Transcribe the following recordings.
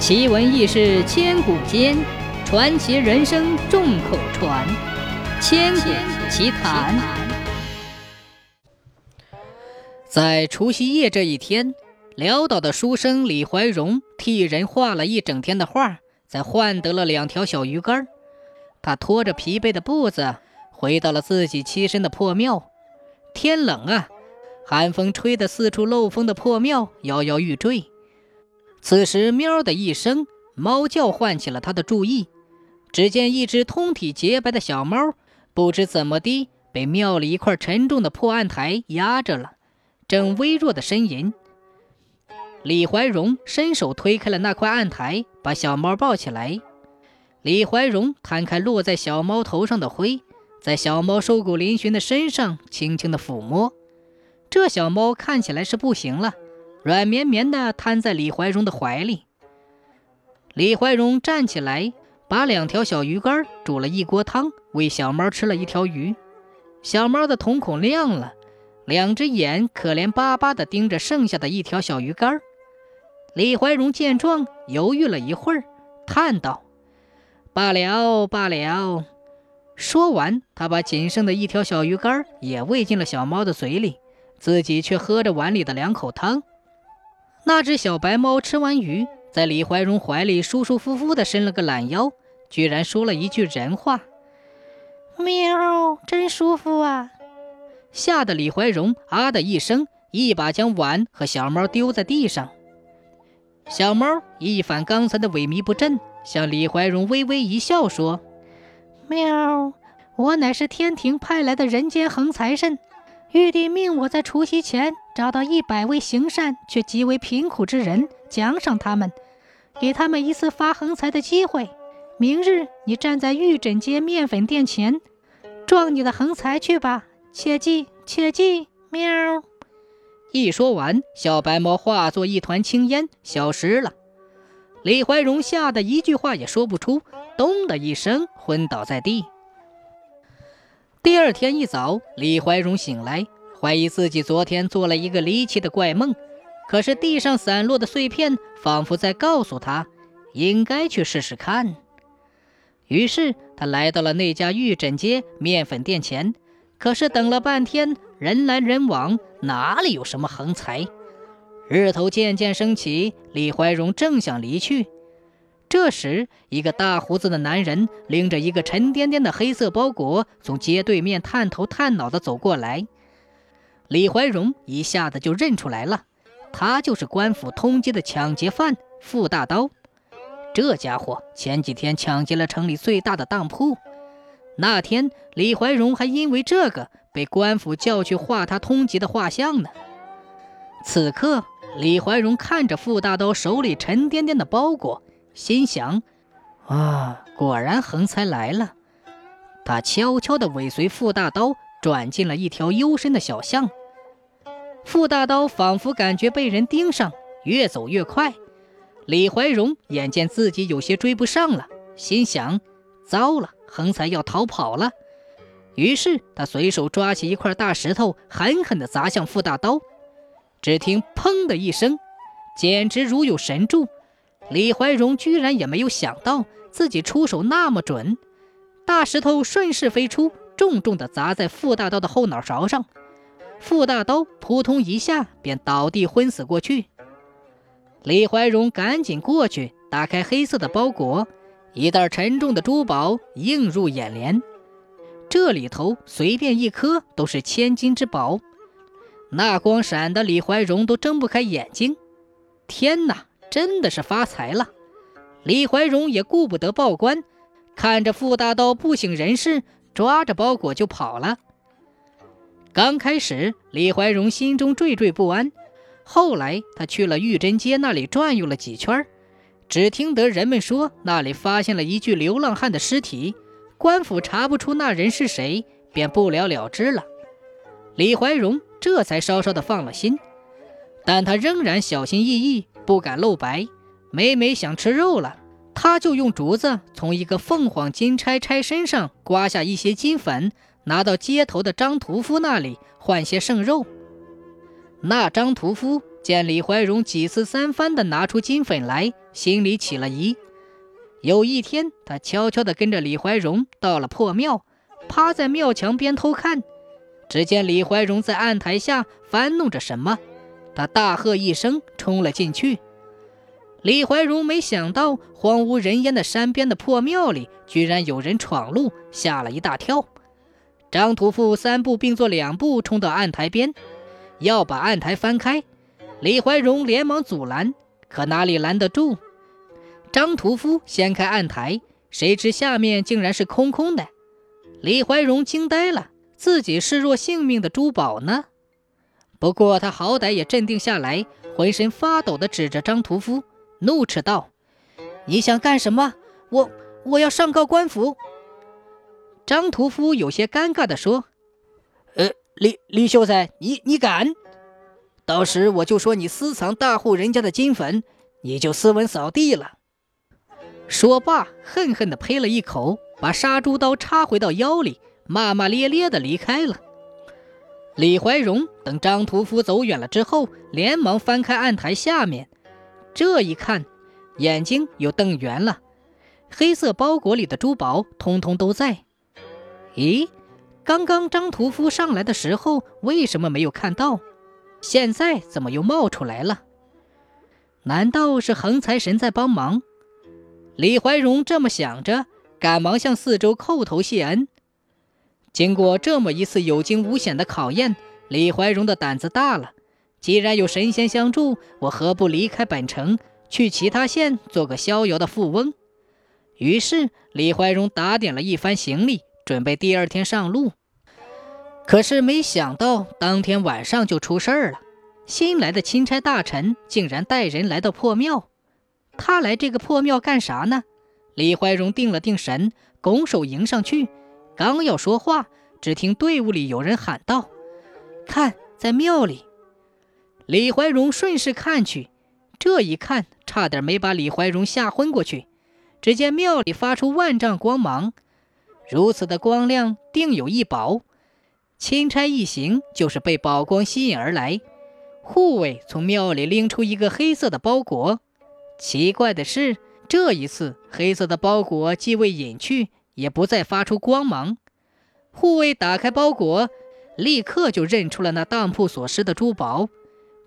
奇闻异事千古间，传奇人生众口传。千古奇谈。在除夕夜这一天，潦倒的书生李怀荣替人画了一整天的画，才换得了两条小鱼干。他拖着疲惫的步子，回到了自己栖身的破庙。天冷啊，寒风吹得四处漏风的破庙摇摇欲坠。此时，喵的一声猫叫唤起了他的注意。只见一只通体洁白的小猫，不知怎么的被庙里一块沉重的破案台压着了，正微弱的呻吟。李怀荣伸手推开了那块案台，把小猫抱起来。李怀荣摊开落在小猫头上的灰，在小猫瘦骨嶙峋的身上轻轻的抚摸。这小猫看起来是不行了。软绵绵的瘫在李怀荣的怀里。李怀荣站起来，把两条小鱼干煮了一锅汤，喂小猫吃了一条鱼。小猫的瞳孔亮了，两只眼可怜巴巴地盯着剩下的一条小鱼干。李怀荣见状，犹豫了一会儿，叹道：“罢了，罢了。”说完，他把仅剩的一条小鱼干也喂进了小猫的嘴里，自己却喝着碗里的两口汤。那只小白猫吃完鱼，在李怀荣怀里舒舒服服地伸了个懒腰，居然说了一句人话：“喵，真舒服啊！”吓得李怀荣啊的一声，一把将碗和小猫丢在地上。小猫一反刚才的萎靡不振，向李怀荣微微一笑，说：“喵，我乃是天庭派来的人间横财神。”玉帝命我在除夕前找到一百位行善却极为贫苦之人，奖赏他们，给他们一次发横财的机会。明日你站在玉枕街面粉店前，撞你的横财去吧，切记，切记，喵！一说完，小白猫化作一团青烟消失了。李怀荣吓得一句话也说不出，咚的一声昏倒在地。第二天一早，李怀荣醒来，怀疑自己昨天做了一个离奇的怪梦。可是地上散落的碎片仿佛在告诉他，应该去试试看。于是他来到了那家玉枕街面粉店前，可是等了半天，人来人往，哪里有什么横财？日头渐渐升起，李怀荣正想离去。这时，一个大胡子的男人拎着一个沉甸甸的黑色包裹，从街对面探头探脑地走过来。李怀荣一下子就认出来了，他就是官府通缉的抢劫犯傅大刀。这家伙前几天抢劫了城里最大的当铺，那天李怀荣还因为这个被官府叫去画他通缉的画像呢。此刻，李怀荣看着傅大刀手里沉甸甸的包裹。心想：“啊，果然横财来了。”他悄悄地尾随傅大刀，转进了一条幽深的小巷。傅大刀仿佛感觉被人盯上，越走越快。李怀荣眼见自己有些追不上了，心想：“糟了，横财要逃跑了。”于是他随手抓起一块大石头，狠狠地砸向傅大刀。只听“砰”的一声，简直如有神助。李怀荣居然也没有想到自己出手那么准，大石头顺势飞出，重重地砸在傅大刀的后脑勺上。傅大刀扑通一下便倒地昏死过去。李怀荣赶紧过去打开黑色的包裹，一袋沉重的珠宝映入眼帘。这里头随便一颗都是千金之宝，那光闪的李怀荣都睁不开眼睛。天哪！真的是发财了，李怀荣也顾不得报官，看着傅大刀不省人事，抓着包裹就跑了。刚开始，李怀荣心中惴惴不安，后来他去了玉珍街那里转悠了几圈，只听得人们说那里发现了一具流浪汉的尸体，官府查不出那人是谁，便不了了之了。李怀荣这才稍稍的放了心，但他仍然小心翼翼。不敢露白，每每想吃肉了，他就用竹子从一个凤凰金钗钗身上刮下一些金粉，拿到街头的张屠夫那里换些剩肉。那张屠夫见李怀荣几次三番的拿出金粉来，心里起了疑。有一天，他悄悄地跟着李怀荣到了破庙，趴在庙墙边偷看。只见李怀荣在案台下翻弄着什么，他大喝一声，冲了进去。李怀荣没想到，荒无人烟的山边的破庙里居然有人闯入，吓了一大跳。张屠夫三步并作两步冲到案台边，要把案台翻开。李怀荣连忙阻拦，可哪里拦得住？张屠夫掀开案台，谁知下面竟然是空空的。李怀荣惊呆了，自己视若性命的珠宝呢？不过他好歹也镇定下来，浑身发抖地指着张屠夫。怒斥道：“你想干什么？我我要上告官府。”张屠夫有些尴尬地说：“呃，李李秀才，你你敢？到时我就说你私藏大户人家的金粉，你就斯文扫地了。”说罢，恨恨地呸了一口，把杀猪刀插回到腰里，骂骂咧咧地离开了。李怀荣等张屠夫走远了之后，连忙翻开案台下面。这一看，眼睛又瞪圆了。黑色包裹里的珠宝通通都在。咦，刚刚张屠夫上来的时候为什么没有看到？现在怎么又冒出来了？难道是横财神在帮忙？李怀荣这么想着，赶忙向四周叩头谢恩。经过这么一次有惊无险的考验，李怀荣的胆子大了。既然有神仙相助，我何不离开本城，去其他县做个逍遥的富翁？于是李怀荣打点了一番行李，准备第二天上路。可是没想到，当天晚上就出事儿了。新来的钦差大臣竟然带人来到破庙。他来这个破庙干啥呢？李怀荣定了定神，拱手迎上去，刚要说话，只听队伍里有人喊道：“看，在庙里。”李怀荣顺势看去，这一看差点没把李怀荣吓昏过去。只见庙里发出万丈光芒，如此的光亮，定有一宝。钦差一行就是被宝光吸引而来。护卫从庙里拎出一个黑色的包裹，奇怪的是，这一次黑色的包裹既未隐去，也不再发出光芒。护卫打开包裹，立刻就认出了那当铺所失的珠宝。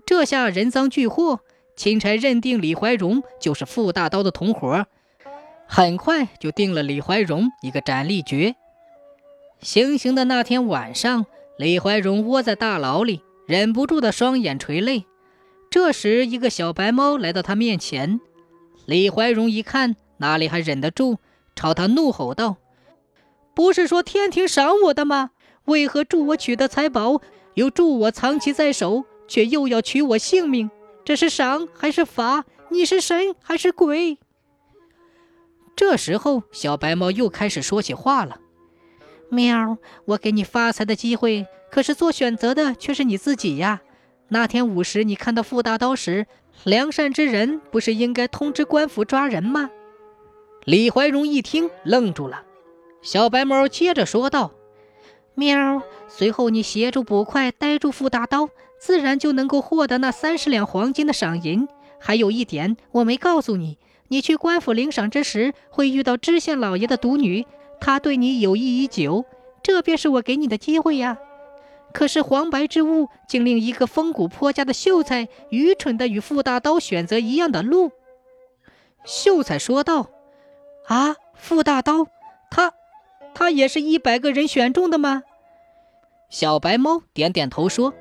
这下人赃俱获，钦差认定李怀荣就是傅大刀的同伙，很快就定了李怀荣一个斩立决。行刑的那天晚上，李怀荣窝在大牢里，忍不住的双眼垂泪。这时，一个小白猫来到他面前，李怀荣一看，哪里还忍得住，朝他怒吼道：“不是说天庭赏我的吗？为何助我取得财宝，又助我藏其在手？”却又要取我性命，这是赏还是罚？你是神还是鬼？这时候，小白猫又开始说起话了：“喵，我给你发财的机会，可是做选择的却是你自己呀。那天午时，你看到傅大刀时，良善之人不是应该通知官府抓人吗？”李怀荣一听，愣住了。小白猫接着说道：“喵，随后你协助捕快逮住傅大刀。”自然就能够获得那三十两黄金的赏银。还有一点我没告诉你，你去官府领赏之时会遇到知县老爷的独女，她对你有意已久，这便是我给你的机会呀。可是黄白之物竟令一个风骨颇佳的秀才愚蠢的与傅大刀选择一样的路。秀才说道：“啊，傅大刀，他，他也是一百个人选中的吗？”小白猫点点头说。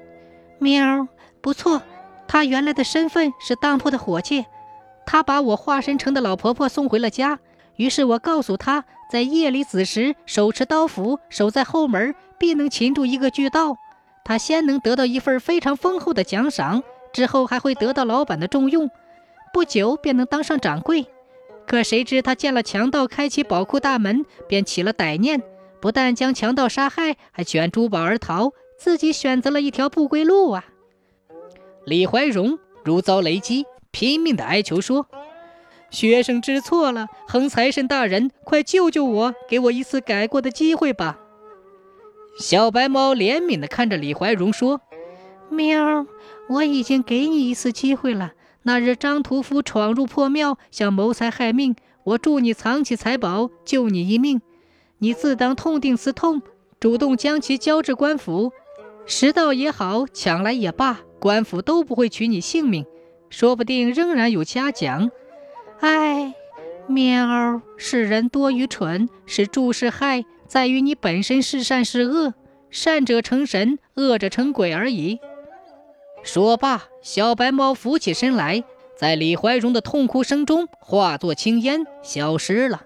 喵，不错，他原来的身份是当铺的伙计，他把我化身成的老婆婆送回了家。于是我告诉他，在夜里子时手持刀斧，守在后门，必能擒住一个巨盗。他先能得到一份非常丰厚的奖赏，之后还会得到老板的重用，不久便能当上掌柜。可谁知他见了强盗开启宝库大门，便起了歹念，不但将强盗杀害，还卷珠宝而逃。自己选择了一条不归路啊！李怀荣如遭雷击，拼命的哀求说：“学生知错了，横财神大人，快救救我，给我一次改过的机会吧！”小白猫怜悯的看着李怀荣说：“喵，我已经给你一次机会了。那日张屠夫闯入破庙，想谋财害命，我助你藏起财宝，救你一命。你自当痛定思痛，主动将其交至官府，拾到也好，抢来也罢，官府都不会取你性命，说不定仍然有嘉奖。唉，喵，世人多愚蠢，是助是害，在于你本身是善是恶，善者成神，恶者成鬼而已。说罢，小白猫浮起身来，在李怀荣的痛哭声中化作青烟，消失了。